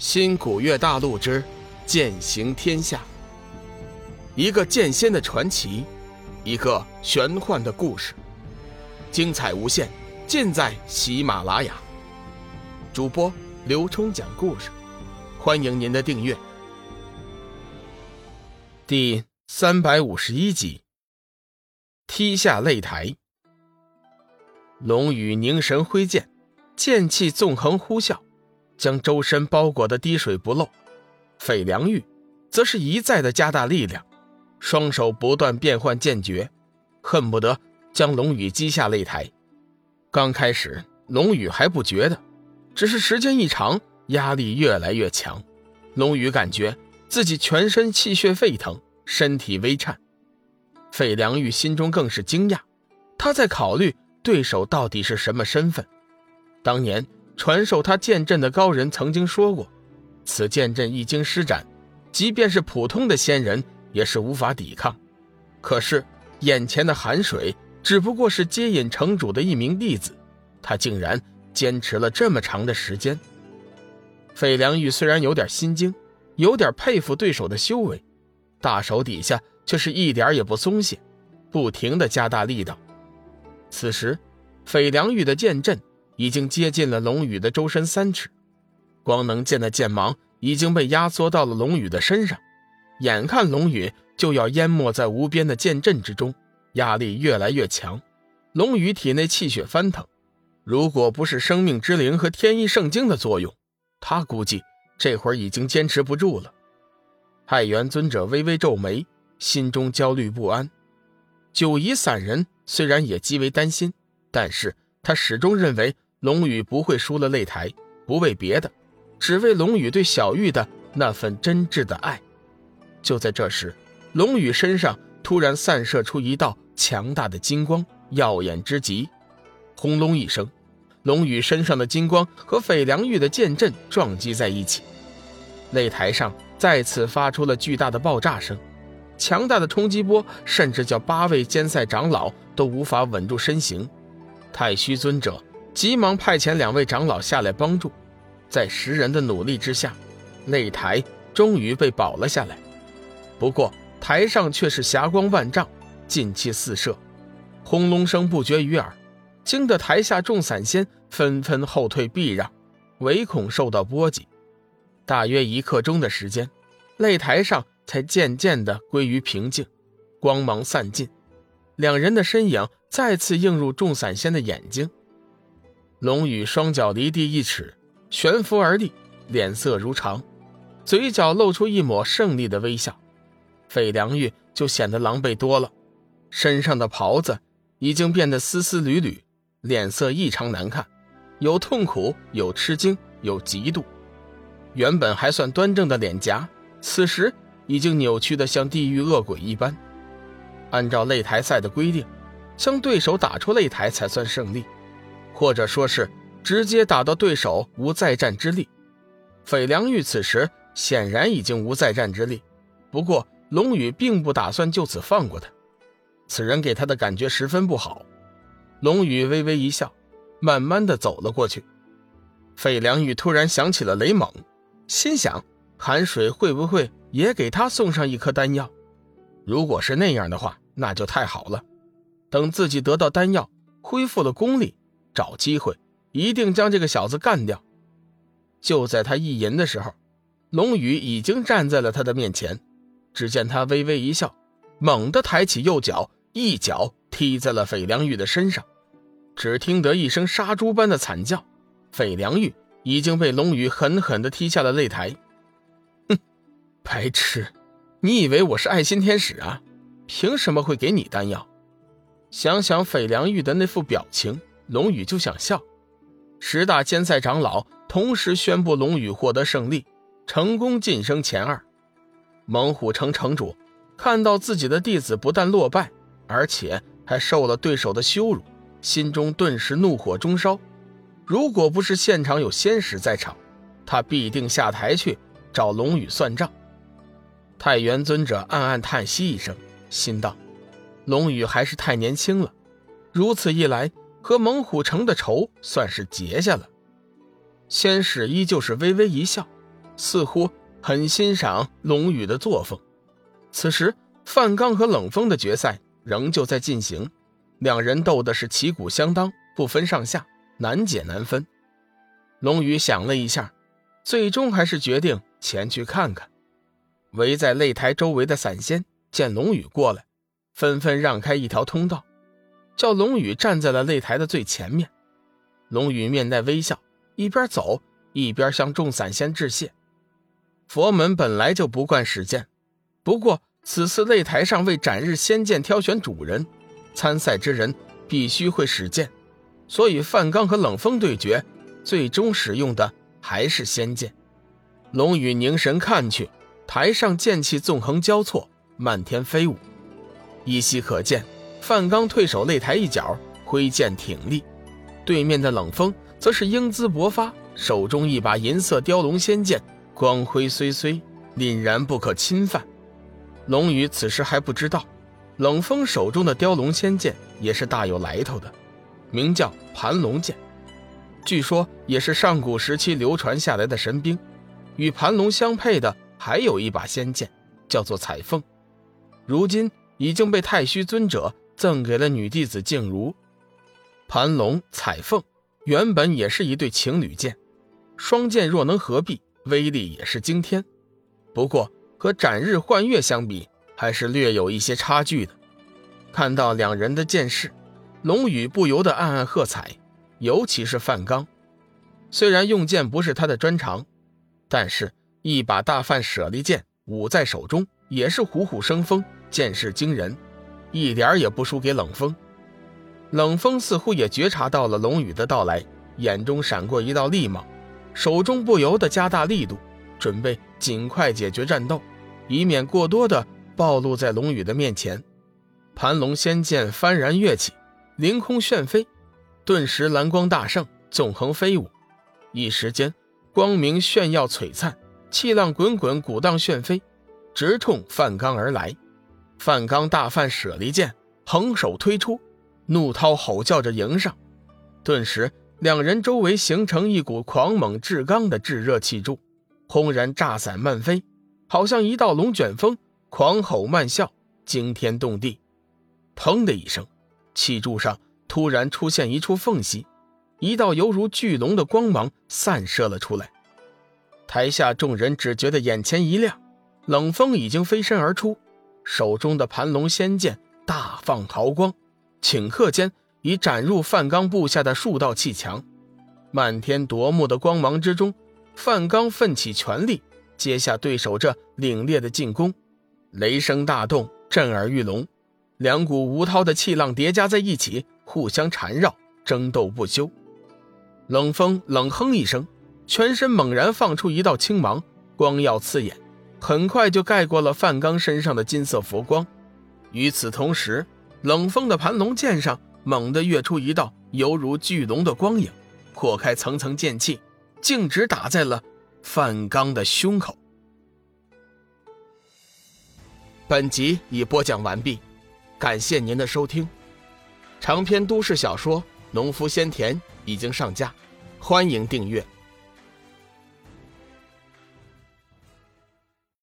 新古月大陆之剑行天下，一个剑仙的传奇，一个玄幻的故事，精彩无限，尽在喜马拉雅。主播刘冲讲故事，欢迎您的订阅。第三百五十一集，踢下擂台。龙宇凝神挥剑，剑气纵横呼啸。将周身包裹的滴水不漏，费良玉则是一再的加大力量，双手不断变换剑诀，恨不得将龙宇击下擂台。刚开始，龙宇还不觉得，只是时间一长，压力越来越强，龙宇感觉自己全身气血沸腾，身体微颤。费良玉心中更是惊讶，他在考虑对手到底是什么身份。当年。传授他剑阵的高人曾经说过，此剑阵一经施展，即便是普通的仙人也是无法抵抗。可是眼前的寒水只不过是接引城主的一名弟子，他竟然坚持了这么长的时间。费良玉虽然有点心惊，有点佩服对手的修为，大手底下却是一点也不松懈，不停的加大力道。此时，费良玉的剑阵。已经接近了龙宇的周身三尺，光能剑的剑芒已经被压缩到了龙宇的身上，眼看龙宇就要淹没在无边的剑阵之中，压力越来越强。龙宇体内气血翻腾，如果不是生命之灵和天一圣经的作用，他估计这会儿已经坚持不住了。太元尊者微微皱眉，心中焦虑不安。九夷散人虽然也极为担心，但是他始终认为。龙宇不会输了擂台，不为别的，只为龙宇对小玉的那份真挚的爱。就在这时，龙宇身上突然散射出一道强大的金光，耀眼之极。轰隆一声，龙宇身上的金光和斐良玉的剑阵撞击在一起，擂台上再次发出了巨大的爆炸声，强大的冲击波甚至叫八位监赛长老都无法稳住身形。太虚尊者。急忙派遣两位长老下来帮助，在十人的努力之下，擂台终于被保了下来。不过台上却是霞光万丈，劲气四射，轰隆声不绝于耳，惊得台下众散仙纷纷后退避让，唯恐受到波及。大约一刻钟的时间，擂台上才渐渐地归于平静，光芒散尽，两人的身影再次映入众散仙的眼睛。龙宇双脚离地一尺，悬浮而立，脸色如常，嘴角露出一抹胜利的微笑。费良玉就显得狼狈多了，身上的袍子已经变得丝丝缕缕，脸色异常难看，有痛苦，有吃惊，有嫉妒。原本还算端正的脸颊，此时已经扭曲的像地狱恶鬼一般。按照擂台赛的规定，将对手打出擂台才算胜利。或者说是直接打到对手无再战之力，斐良玉此时显然已经无再战之力。不过龙宇并不打算就此放过他，此人给他的感觉十分不好。龙宇微微一笑，慢慢的走了过去。费良玉突然想起了雷猛，心想寒水会不会也给他送上一颗丹药？如果是那样的话，那就太好了。等自己得到丹药，恢复了功力。找机会，一定将这个小子干掉。就在他意淫的时候，龙宇已经站在了他的面前。只见他微微一笑，猛地抬起右脚，一脚踢在了费良玉的身上。只听得一声杀猪般的惨叫，费良玉已经被龙宇狠狠地踢下了擂台。哼，白痴！你以为我是爱心天使啊？凭什么会给你丹药？想想费良玉的那副表情。龙宇就想笑，十大监赛长老同时宣布龙宇获得胜利，成功晋升前二。猛虎城城主看到自己的弟子不但落败，而且还受了对手的羞辱，心中顿时怒火中烧。如果不是现场有仙使在场，他必定下台去找龙宇算账。太元尊者暗暗叹息一声，心道：龙宇还是太年轻了，如此一来。和猛虎城的仇算是结下了。仙使依旧是微微一笑，似乎很欣赏龙宇的作风。此时，范刚和冷风的决赛仍旧在进行，两人斗的是旗鼓相当，不分上下，难解难分。龙宇想了一下，最终还是决定前去看看。围在擂台周围的散仙见龙宇过来，纷纷让开一条通道，叫龙宇站在了擂台的最前面。龙宇面带微笑，一边走一边向众散仙致谢。佛门本来就不惯使剑，不过此次擂台上为斩日仙剑挑选主人，参赛之人必须会使剑，所以范刚和冷风对决，最终使用的还是仙剑。龙宇凝神看去。台上剑气纵横交错，漫天飞舞，依稀可见。范刚退守擂台一角，挥剑挺立；对面的冷风则是英姿勃发，手中一把银色雕龙仙剑，光辉虽虽，凛然不可侵犯。龙宇此时还不知道，冷风手中的雕龙仙剑也是大有来头的，名叫盘龙剑，据说也是上古时期流传下来的神兵，与盘龙相配的。还有一把仙剑，叫做彩凤，如今已经被太虚尊者赠给了女弟子静茹。盘龙、彩凤原本也是一对情侣剑，双剑若能合璧，威力也是惊天。不过和斩日幻月相比，还是略有一些差距的。看到两人的剑势，龙宇不由得暗暗喝彩，尤其是范刚，虽然用剑不是他的专长，但是。一把大范舍利剑舞在手中，也是虎虎生风，剑势惊人，一点也不输给冷风。冷风似乎也觉察到了龙宇的到来，眼中闪过一道厉芒，手中不由得加大力度，准备尽快解决战斗，以免过多的暴露在龙宇的面前。盘龙仙剑幡然跃起，凌空旋飞，顿时蓝光大盛，纵横飞舞，一时间光明炫耀璀璨。气浪滚滚，鼓荡旋飞，直冲范刚而来。范刚大范舍利剑横手推出，怒涛吼叫着迎上。顿时，两人周围形成一股狂猛至刚的炙热气柱，轰然炸散漫飞，好像一道龙卷风，狂吼漫啸，惊天动地。砰的一声，气柱上突然出现一处缝隙，一道犹如巨龙的光芒散射了出来。台下众人只觉得眼前一亮，冷风已经飞身而出，手中的盘龙仙剑大放毫光，顷刻间已斩入范刚布下的数道气墙。漫天夺目的光芒之中，范刚奋起全力接下对手这凛冽的进攻，雷声大动，震耳欲聋，两股无涛的气浪叠加在一起，互相缠绕，争斗不休。冷风冷哼一声。全身猛然放出一道青芒，光耀刺眼，很快就盖过了范刚身上的金色佛光。与此同时，冷风的盘龙剑上猛地跃出一道犹如巨龙的光影，破开层层剑气，径直打在了范刚的胸口。本集已播讲完毕，感谢您的收听。长篇都市小说《农夫先田》已经上架，欢迎订阅。